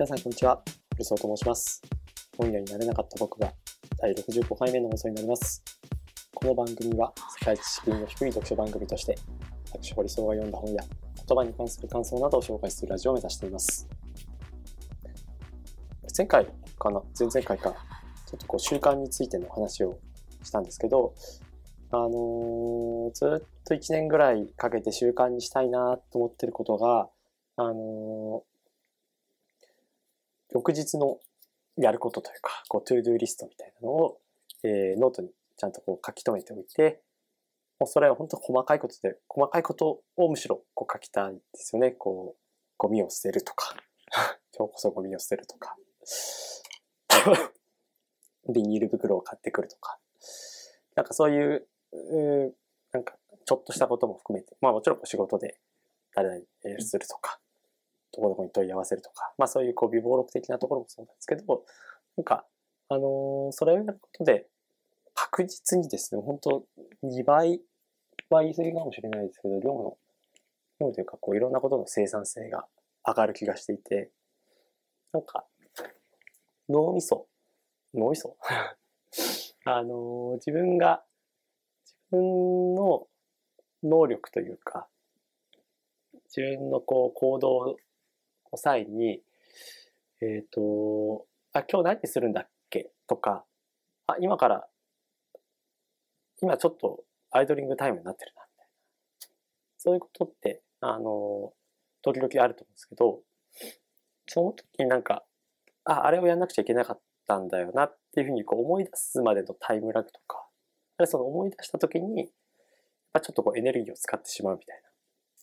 皆さん、こんにちは。ルソーと申します。本屋になれなかった僕が第65回目の放送になります。この番組は世界知識の低い読書番組として、私、堀総が読んだ本や言葉に関する感想などを紹介するラジオを目指しています。前回かな？前々回か、ちょっとこう習慣についての話をしたんですけど、あのーずっと1年ぐらいかけて習慣にしたいなと思ってることが、あのー翌日のやることというか、こう、 ToDo リストみたいなのを、えーノートにちゃんとこう書き留めておいて、もうそれは本当細かいことで、細かいことをむしろこう書きたいんですよね。こう、ゴミを捨てるとか、今日こそゴミを捨てるとか、ビニール袋を買ってくるとか、なんかそういう、うなんかちょっとしたことも含めて、まあもちろんこう仕事で誰々するとか、どこどこに問い合わせるとか、まあそういうこう微暴録的なところもそうなんですけど、なんか、あのそれをやることで、確実にですね、本当2倍は言い過ぎかもしれないですけど、量の、量というか、こういろんなことの生産性が上がる気がしていて、なんか、脳みそ、脳みそ？あの自分が、自分の能力というか、自分のこう行動の際に、えっ、と、あ、今日何するんだっけ？とか、あ、今から、今ちょっとアイドリングタイムになってるな、みたいな。そういうことって、あの、時々あると思うんですけど、その時になんか、あ、あれをやんなくちゃいけなかったんだよなっていうふうにこう思い出すまでのタイムラグとか、その思い出した時に、ちょっとこうエネルギーを使ってしまうみたいな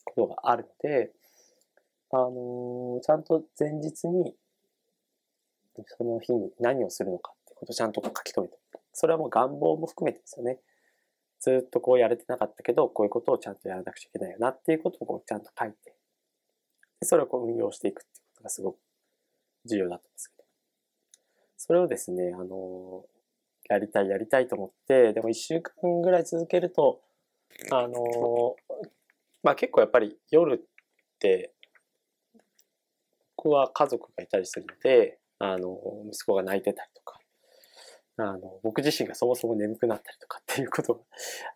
ことがあるので、あのちゃんと前日に、その日に何をするのかってことをちゃんと書き留めて。それはもう願望も含めてですよね。ずっとこうやれてなかったけど、こういうことをちゃんとやらなくちゃいけないよなっていうことをこうちゃんと書いて、でそれをこう運用していくっていうことがすごく重要だと思うんですけど。それをですね、あのやりたいやりたいと思って、でも一週間ぐらい続けると、あのまあ結構やっぱり夜って、僕は家族がいたりするので、あの、息子が泣いてたりとか、あの、僕自身がそもそも眠くなったりとかっていうことが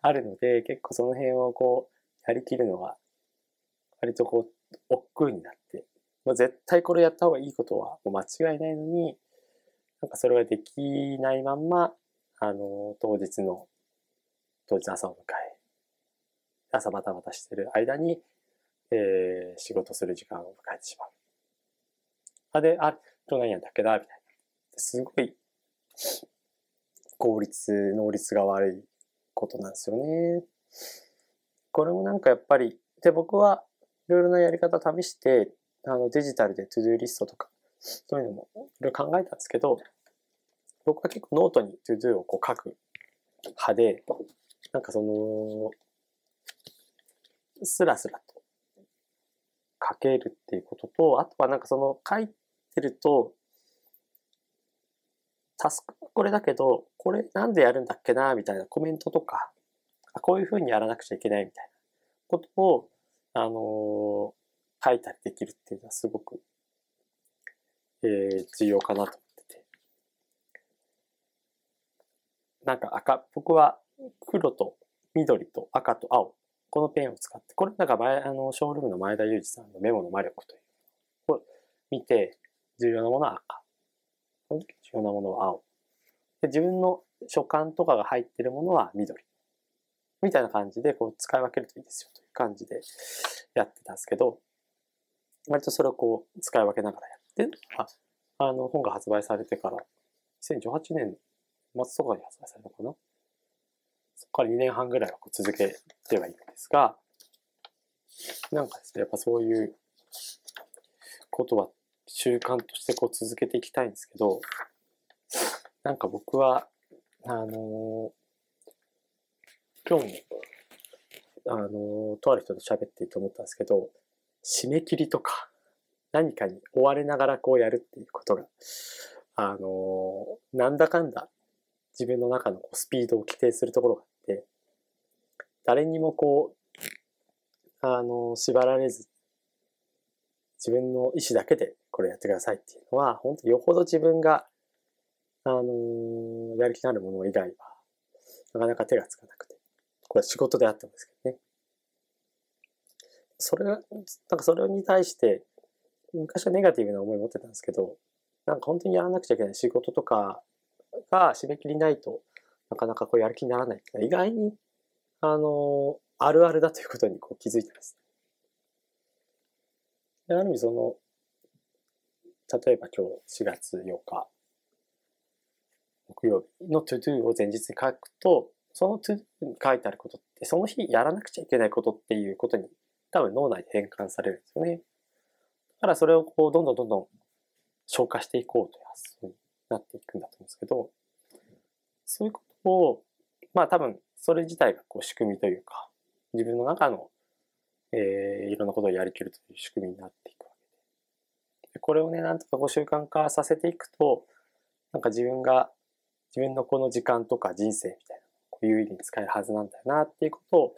あるので、結構その辺をこう、やりきるのが、割とこう、億劫になって、もう絶対これやった方がいいことはもう間違いないのに、なんかそれができないまんま、あの、当日の、当日朝を迎え、朝バタバタしてる間に、えー仕事する時間を迎えてしまう。あ、で、あ、今日何やんだっけな、みたいな。すごい、効率、能率が悪いことなんですよね。これもなんかやっぱり、で、僕はいろいろなやり方試して、あの、デジタルで ToDo リストとか、そういうのもいろいろ考えたんですけど、僕は結構ノートに ToDo をこう書く派で、なんかその、スラスラと書けるっていうことと、あとはなんかその書いてると、タスクはこれだけど、これなんでやるんだっけな、みたいなコメントとか、こういうふうにやらなくちゃいけないみたいなことを、あのー書いたりできるっていうのはすごく、えー重要かなと思ってて。なんか赤、僕は黒と緑と赤と青、このペンを使って、これなんか前、あの、ショールームの前田裕二さんのメモの魔力という、を見て、重要なものは赤。この時重要なものは青。で自分の所感とかが入ってるものは緑。みたいな感じで、こう使い分けるといいですよという感じでやってたんですけど、割とそれをこう使い分けながらやって、ああの、本が発売されてから、2018年末とかに発売されたのかな？そこから2年半ぐらいはこう続けてはいるんですが、なんかですね、やっぱそういうことは習慣としてこう続けていきたいんですけど、なんか僕は、あのー今日も、あのーとある人と喋っていて思ったんですけど、締め切りとか、何かに追われながらこうやるっていうことが、あのーなんだかんだ自分の中のこうスピードを規定するところがあって、誰にもこう、あの縛られず、自分の意思だけでこれやってくださいっていうのは、本当よほど自分が、あのー、やる気のあるもの以外は、なかなか手がつかなくて。これは仕事であったんですけどね。それは、なんかそれに対して、昔はネガティブな思いを持ってたんですけど、なんか本当にやらなくちゃいけない仕事とかが締め切りないとなかなかこうやる気にならない意外に、あの、あるあるだということにこう気づいてます。ある意味その、例えば今日4月8日、木曜日の to do を前日に書くと、その to do に書いてあることって、その日やらなくちゃいけないことっていうことに多分脳内で変換されるんですよね。だからそれをこう、どんどんどんどん消化していこうという発想になっていくんだと思うんですけど、そういうことを、まあ多分それ自体がこう仕組みというか、自分の中の、えー、いろんなことをやりきるという仕組みになっていくわけで。これをね、なんとかこう習慣化させていくと、なんか自分が、自分のこの時間とか人生みたいな、こういう意味に使えるはずなんだよなっていうことを、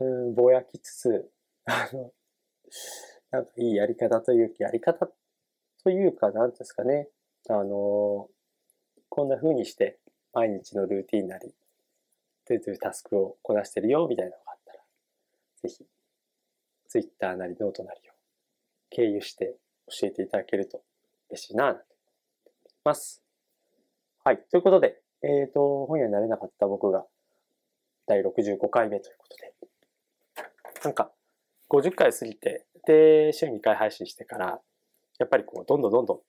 うん、ぼやきつつ、あの、なんかいいやり方というか、やり方というか、なんですかね、あの、こんな風にして毎日のルーティンなり、というタスクをこなしてるよ、みたいなのが、ぜひ、ツイッターなりノートなりを経由して教えていただけると嬉しいな、と思います。はい。ということで、えっ、ー、と、本屋になれなかった僕が第65回目ということで、なんか、50回過ぎて、で、週2回配信してから、やっぱりこう、どんどんどんどん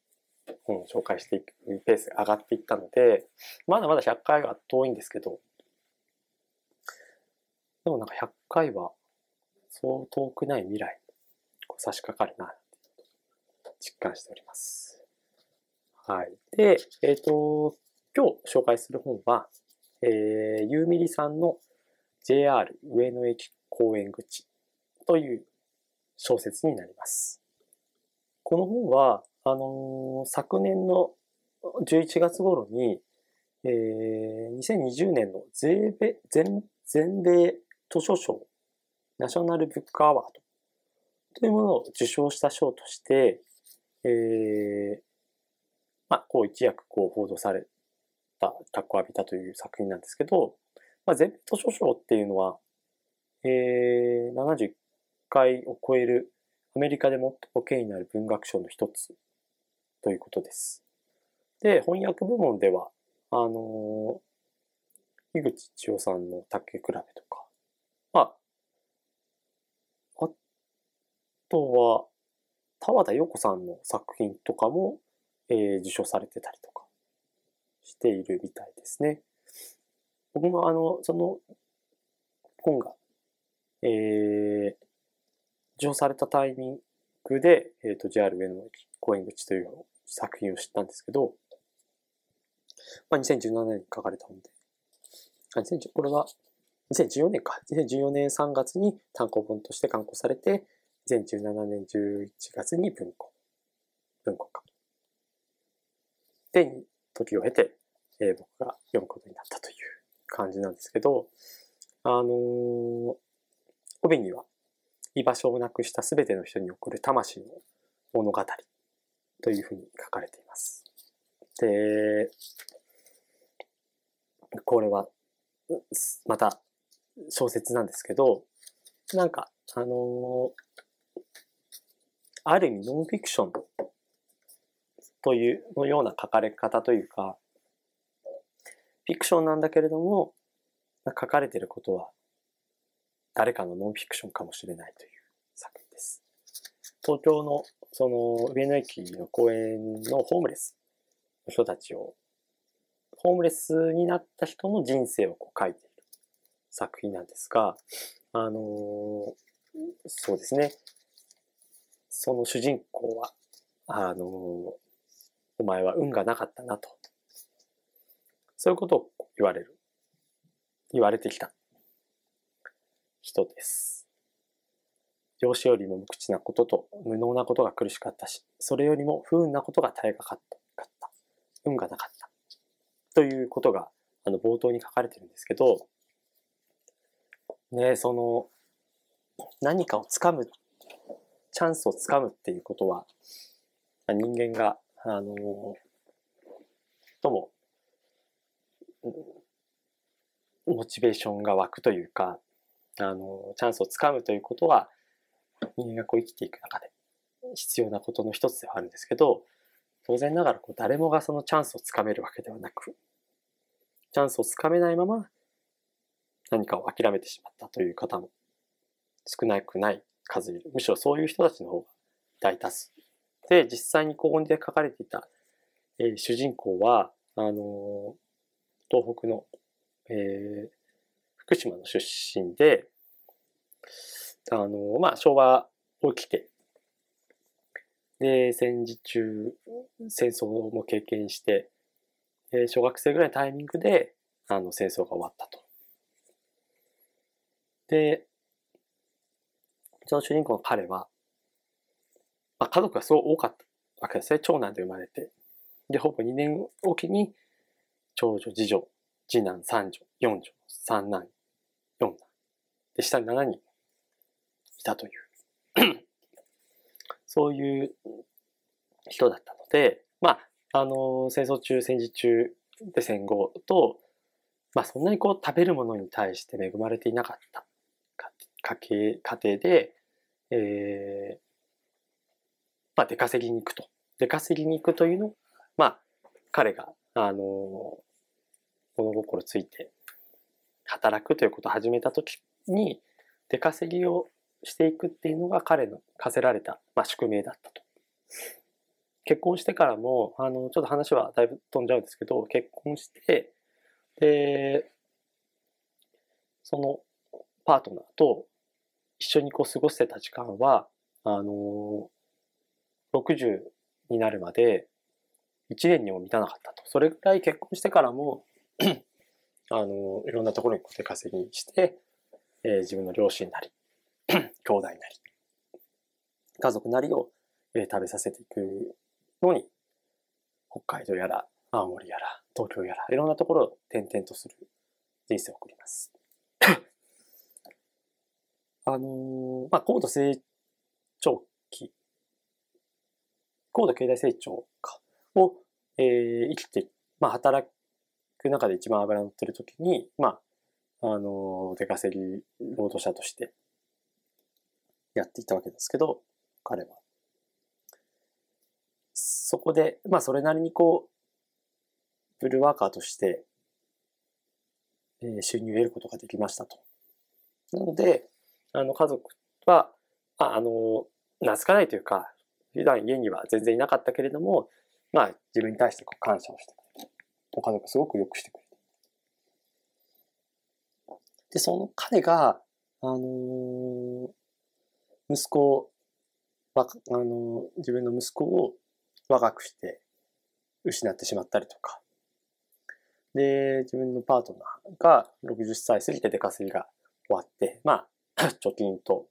本を紹介していくペースが上がっていったので、まだまだ100回は遠いんですけど、でもなんか100回は、そう遠くない未来に差し掛かるな、実感しております。はい。で、えっ、ー、と、今日紹介する本は、えー、ゆうみりさんの JR 上野駅公園口という小説になります。この本は、あのー、昨年の11月頃に、えー、2020年の全米全全米図書賞、ナショナルブックアワードというものを受賞した賞として、えー、まあ、こう一躍こう報道された、脚光を浴びたという作品なんですけど、まあ、全米図書賞っていうのは、えー、71回を超えるアメリカで最も権威のある文学賞の一つということです。で、翻訳部門では、あのー、井口千代さんの竹比べとか、ま、あとは、田和田陽子さんの作品とかも、えー、受賞されてたりとかしているみたいですね。僕もあの、その本が、えー、受賞されたタイミングで、えっ、ー、と、JR 上野駅公園口という作品を知ったんですけど、まあ、2017年に書かれた本で、あ、これは2014年か。2014年3月に単行本として刊行されて、2017年11月に文庫、文庫化。で、時を経て、えー、僕が読むことになったという感じなんですけど、あのー、帯には、居場所をなくしたすべての人に送る魂の物語というふうに書かれています。で、これは、また小説なんですけど、なんか、あのー、ある意味ノンフィクションという、のような書かれ方というか、フィクションなんだけれども、書かれていることは、誰かのノンフィクションかもしれないという作品です。東京のその上野駅の公園のホームレスの人たちを、ホームレスになった人の人生をこう書いている作品なんですが、あのー、そうですね。その主人公は、あの、お前は運がなかったなと。そういうことを言われる。言われてきた人です。上司よりも無口なことと無能なことが苦しかったし、それよりも不運なことが大がかかった。運がなかった。ということが、あの、冒頭に書かれてるんですけど、ね、その、何かをつかむチャンスをつかむっていうことは、人間が、あの、とも、モチベーションが湧くというか、あの、チャンスをつかむということは、人間がこう生きていく中で必要なことの一つではあるんですけど、当然ながらこう誰もがそのチャンスをつかめるわけではなく、チャンスをつかめないまま何かを諦めてしまったという方も少なくない。数いる。むしろそういう人たちの方が大多数。で、実際にここにで書かれていた、えー、主人公は、あのー、東北の、えー、福島の出身で、あのー、まあ、昭和起きて、で、戦時中、戦争も経験して、え小学生ぐらいのタイミングで、あの、戦争が終わったと。で、その主人公の彼は、まあ、家族がすごい多かったわけですね。長男で生まれて。で、ほぼ2年おきに、長女、次女、次男、三女、四女、三男、四男。で、下に7人いたという。そういう人だったので、まあ、あの、戦争中、戦時中で戦後と、まあ、そんなにこう食べるものに対して恵まれていなかった家計、家庭で、えー、まあ、出稼ぎに行くと。出稼ぎに行くというのまあ、彼が、あの、物心ついて、働くということを始めた時に、出稼ぎをしていくっていうのが彼の課せられた、まあ、宿命だったと。結婚してからも、あの、ちょっと話はだいぶ飛んじゃうんですけど、結婚して、で、そのパートナーと一緒にこう過ごしてた時間は、あの、60になるまで1年にも満たなかったと。それぐらい結婚してからも あの、いろんなところに小手稼ぎして、えー、自分の両親なり、兄弟なり、家族なりを、えー、食べさせていくのに、北海道やら、青森やら、東京やら、いろんなところを転々とする人生を送ります。あの、まあ、高度成長期、高度経済成長かを、えー、生きて、まあ、働く中で一番油乗ってる時に、まあ、あの、出稼ぎ労働者としてやっていたわけですけど、彼は。そこで、まあ、それなりにこう、ブルーワーカーとして、えー、収入を得ることができましたと。なので、あの、家族は、あ、あの、懐かないというか、普段家には全然いなかったけれども、まあ、自分に対してこう感謝をしてくれて、ご家族すごく良くしてくれて。で、その彼が、あのー、息子は、あのー、自分の息子を若くして失ってしまったりとか、で、自分のパートナーが60歳過ぎて出稼ぎが終わって、まあ、貯金と、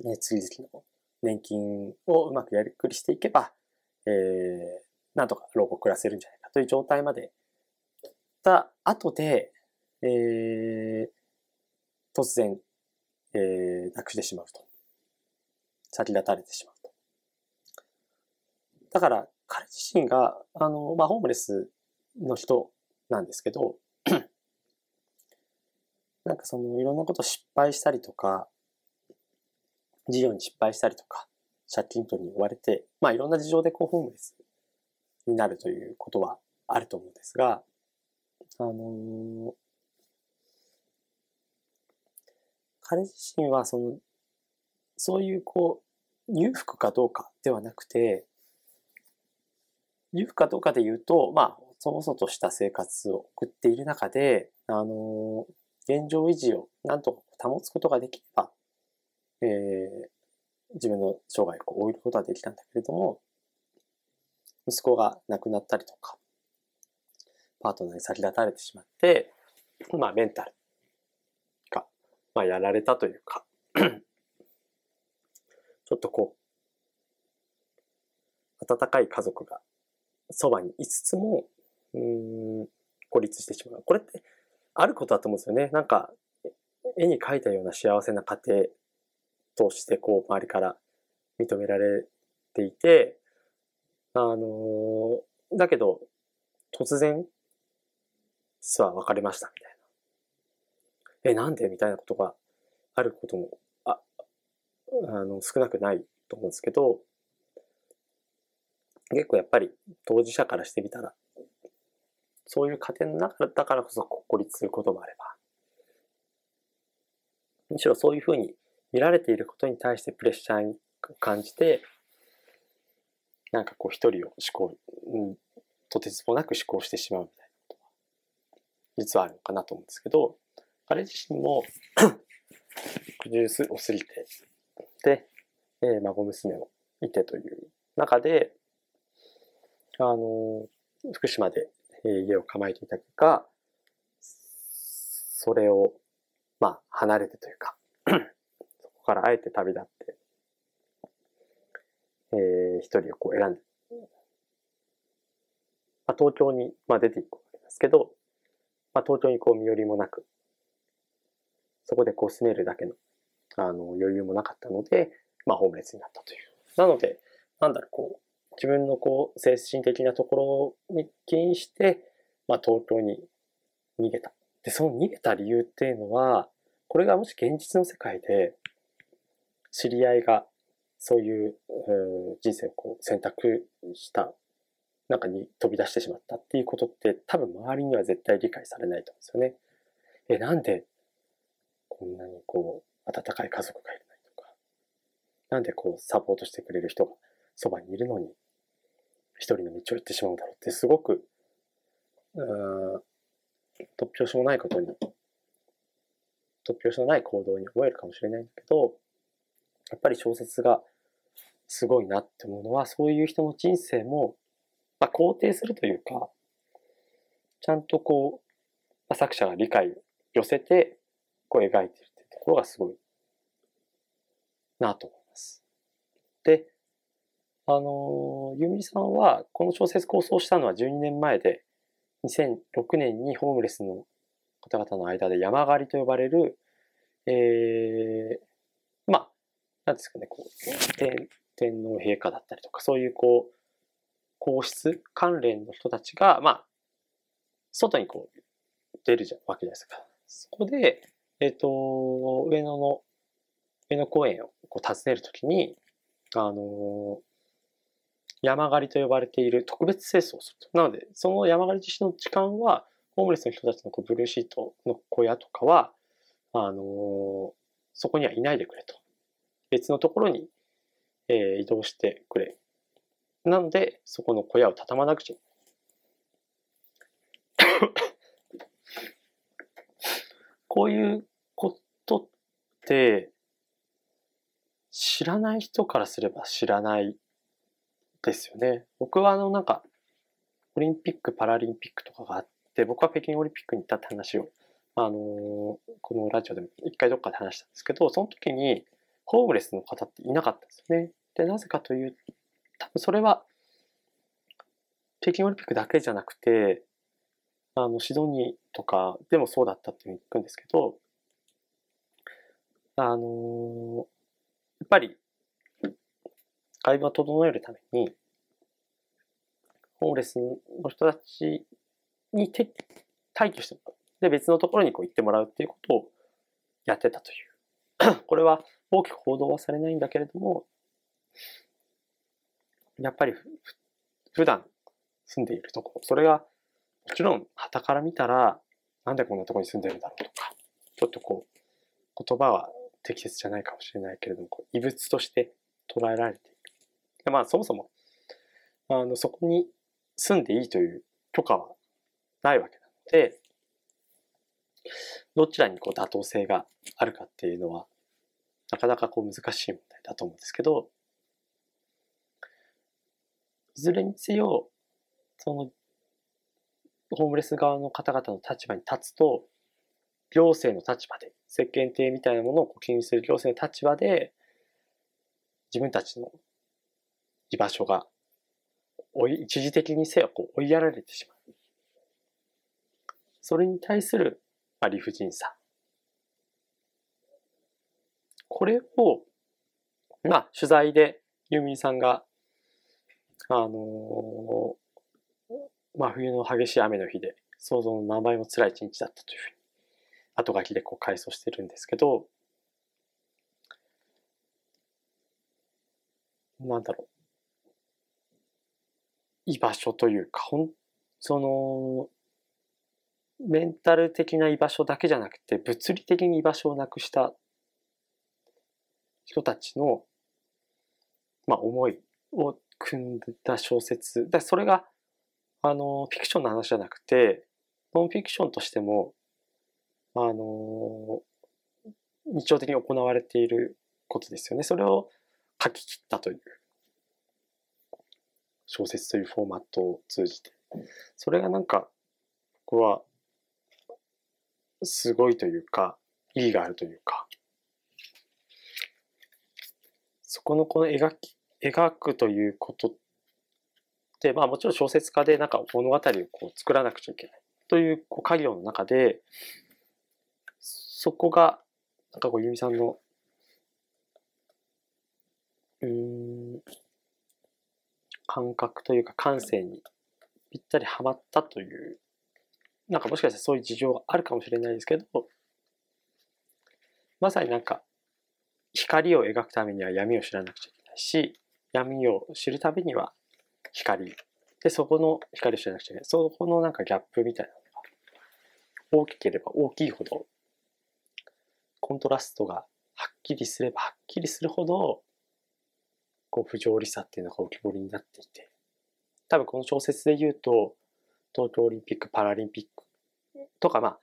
ね、次々の年金をうまくやりくりしていけば、えー、なんとか老後暮らせるんじゃないかという状態までた後で、えー、突然、えー、なくしてしまうと。先立たれてしまうと。だから、彼自身が、あの、まあ、ホームレスの人なんですけど、なんかそのいろんなこと失敗したりとか、事業に失敗したりとか、借金取りに追われて、まあいろんな事情でこうホームレスになるということはあると思うんですが、あのー、彼自身はその、そういうこう、裕福かどうかではなくて、裕福かどうかで言うと、まあ、そもそもとした生活を送っている中で、あのー、現状維持をなんとか保つことができれば、えー、自分の生涯を終えることができたんだけれども、息子が亡くなったりとか、パートナーに先立たれてしまって、まあメンタルが、まあやられたというか ちょっとこう、温かい家族がそばにいつつも、うん、孤立してしまう。これってあることだと思うんですよね。なんか、絵に描いたような幸せな家庭としてこう周りから認められていて、あのだけど突然実は別れましたみたいな。え、なんでみたいなことがあることも、あ、あの、少なくないと思うんですけど、結構やっぱり当事者からしてみたら、そういう過程の中だからこそ孤立することもあれば、むしろそういうふうに見られていることに対してプレッシャーに感じて、なんかこう一人を思考、うん、とてつもなく思考してしまうみたいなことは、実はあるのかなと思うんですけど、彼自身も 苦渋を過ぎて、で、えー、孫娘もいてという中で、あの、福島で家を構えていた結果、それを、まあ、離れてというか そこからあえて旅立って、えー、一人をこう選んで、まあ、東京に、まあ、出ていくわけですけど、まあ、東京にこう身寄りもなく、そこでこう住めるだけの、あの、余裕もなかったので、まあ、ホームレスになったという。なので、なんだろう、こう、自分のこう、精神的なところに起因して、まあ、東京に逃げた。で、その逃げた理由っていうのは、これがもし現実の世界で、知り合いがそういう、人生をこう選択した中に飛び出してしまったっていうことって多分周りには絶対理解されないと思うんですよね。え、なんでこんなにこう温かい家族がいるのにとか、なんでこうサポートしてくれる人がそばにいるのに一人の道を行ってしまうんだろうってすごく、うん、突拍子もないことに、突拍子のない行動に思えるかもしれないんだけど、やっぱり小説がすごいなって思うのは、そういう人の人生も、まあ、肯定するというか、ちゃんとこう、まあ、作者が理解を寄せて、こう描いてるっていうところがすごいなと思います。で、あの、ユミさんはこの小説構想したのは12年前で、2006年にホームレスの方々の間で山狩りと呼ばれる、えー、まあ、なんですかね、こう、天天皇陛下だったりとか、そういうこう、皇室関連の人たちが、まあ、外にこう、出るじゃわけじゃないですか。そこで、えっ、ー、と、上野の、上野公園をこう訪ねるときに、あの山狩りと呼ばれている特別清掃をすると。なので、その山狩り実施の時間は、ホームレスの人たちのこうブルーシートの小屋とかは、あのー、そこにはいないでくれと。別のところに、えー、移動してくれ。なので、そこの小屋を畳まなくちゃ こういうことって、知らない人からすれば知らないですよね。僕はあのなんか、オリンピック、パラリンピックとかがあって、僕は北京オリンピックに行ったって話を、あの、このラジオでも一回どっかで話したんですけど、その時にホームレスの方っていなかったんですよね。で、なぜかという、多分それは、北京オリンピックだけじゃなくて、あの、シドニーとかでもそうだったっていうふうに聞くんですけど、あの、やっぱり会話を整えるために、ホームレスの人たちに退去してもらう。で、別のところにこう行ってもらうっていうことをやってたという。これは大きく報道はされないんだけれども、やっぱり普段住んでいるところ、それがもちろん旗から見たら、なんでこんなところに住んでるんだろうとか、ちょっとこう、言葉は適切じゃないかもしれないけれども、異物として捉えられてでまあそもそも、あの、そこに住んでいいという許可はないわけなので、どちらにこう妥当性があるかっていうのは、なかなかこう難しい問題だと思うんですけど、いずれにせよ、その、ホームレス側の方々の立場に立つと、行政の立場で、世間体みたいなものをこう気にする行政の立場で、自分たちの居場所が、一時的にせよこう追いやられてしまう。それに対する、まあ、理不尽さ。これをまあ、取材でユーミンさんが、あのー、真冬の激しい雨の日で、想像の何倍も辛い一日だったというふうに、後書きでこう回想してるんですけど、なんだろう。居場所というか、ほん、その、メンタル的な居場所だけじゃなくて、物理的に居場所をなくした人たちの、まあ、思いを組んだ小説。だそれが、あの、フィクションの話じゃなくて、ノンフィクションとしても、あの、日常的に行われていることですよね。それを書き切ったという小説というフォーマットを通じて。それがなんか、ここは、すごいというか、意義があるというか、そこのこの描き、描くということって、まあもちろん小説家でなんか物語をこう作らなくちゃいけないというこう家業の中で、そこが、なんかこう、ゆみさんの、うん、感覚というか感性にぴったりはまったという、なんかもしかしたらそういう事情があるかもしれないですけど、まさになんか光を描くためには闇を知らなくちゃいけないし、闇を知るためには光。で、そこの光を知らなくちゃいけない。そこのなんかギャップみたいなのが大きければ大きいほど、コントラストがはっきりすればはっきりするほど、こう不条理さっていうのが浮き彫りになっていて、多分この小説で言うと、東京オリンピック・パラリンピックとか、まあ、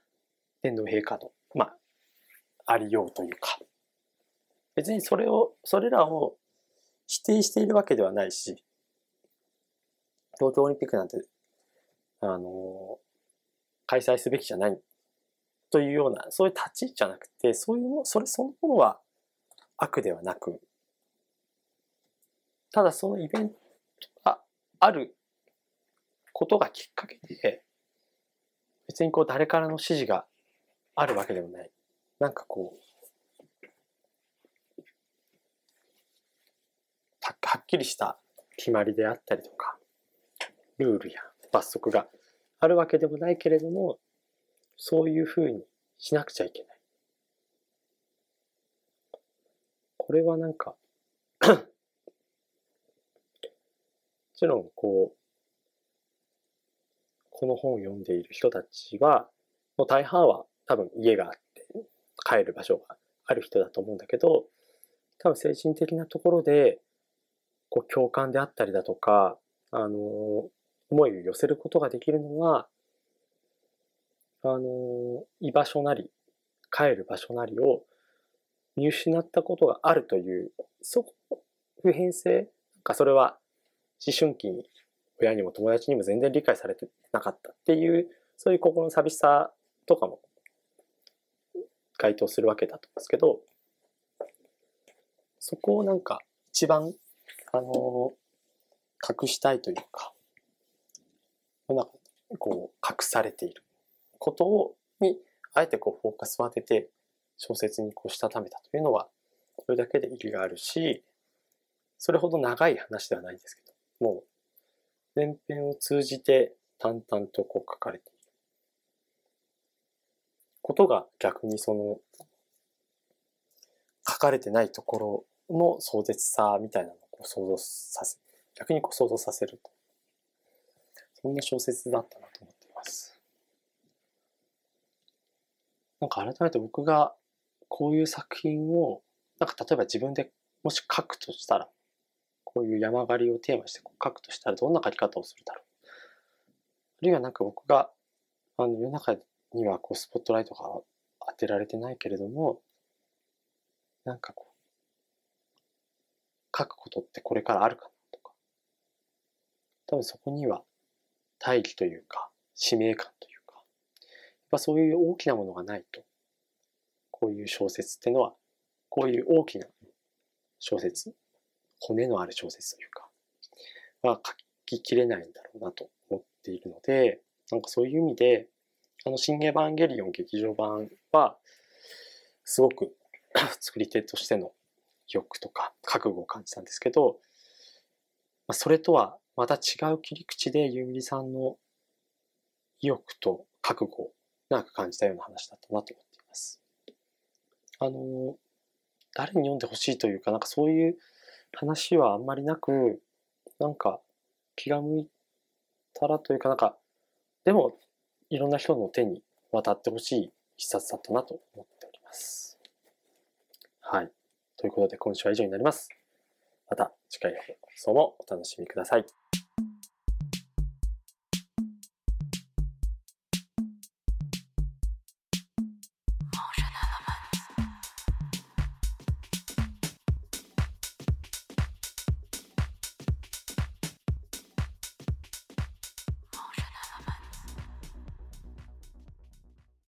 天皇陛下の、まあ、ありようというか、別にそれを、それらを否定しているわけではないし、東京オリンピックなんて、あの、開催すべきじゃない。というような、そういう立ち位置じゃなくて、そういう、それそのものは悪ではなく、ただそのイベントがあることがきっかけで、別にこう誰からの指示があるわけでもない。なんかこう、はっきりした決まりであったりとか、ルールや罰則があるわけでもないけれども、そういうふうにしなくちゃいけない。これはなんかちろん、こう、この本を読んでいる人たちは、もう大半は多分家があって、帰る場所がある人だと思うんだけど、多分精神的なところで、こう共感であったりだとか、あの、思いを寄せることができるのは、あの、居場所なり、帰る場所なりを見失ったことがあるという、そこ、普遍性、なんかそれは思春期に親にも友達にも全然理解されてなかったっていう、そういう心の寂しさとかも該当するわけだと思うんですけど、そこをなんか一番、あの、隠したいというか、なんかこう隠されていることを、に、あえてこうフォーカスを当てて小説にこうしたためたというのは、それだけで意義があるし、それほど長い話ではないんですけど、もう、前編を通じて淡々とこう書かれている。ことが逆にその、書かれてないところの壮絶さみたいなのをこう想像させ、逆にこう想像させると。そんな小説だったなと思っています。なんか改めて僕がこういう作品を、なんか例えば自分でもし書くとしたら、こういう山狩りをテーマして書くとしたらどんな書き方をするだろう。あるいはなんか僕が、あの世の中にはこうスポットライトが当てられてないけれども、なんかこう、書くことってこれからあるかなとか、多分そこには大義というか、使命感というか、やっぱそういう大きなものがないと、こういう小説ってのは、こういう大きな小説、骨のある小説というか、は書ききれないんだろうなと思っているので、なんかそういう意味で、あの、新エヴァンゲリオン劇場版は、すごく 作り手としての欲とか覚悟を感じたんですけど、まあ、それとはまた違う切り口でゆみりさんの意欲と覚悟をなんか感じたような話だったなと思っています。あの、誰に読んでほしいというか、なんかそういう話はあんまりなく、なんか気が向いたらというか、なんか、でもいろんな人の手に渡ってほしい一冊だったなと思っております。はい。ということで今週は以上になります。また次回の放送もお楽しみください。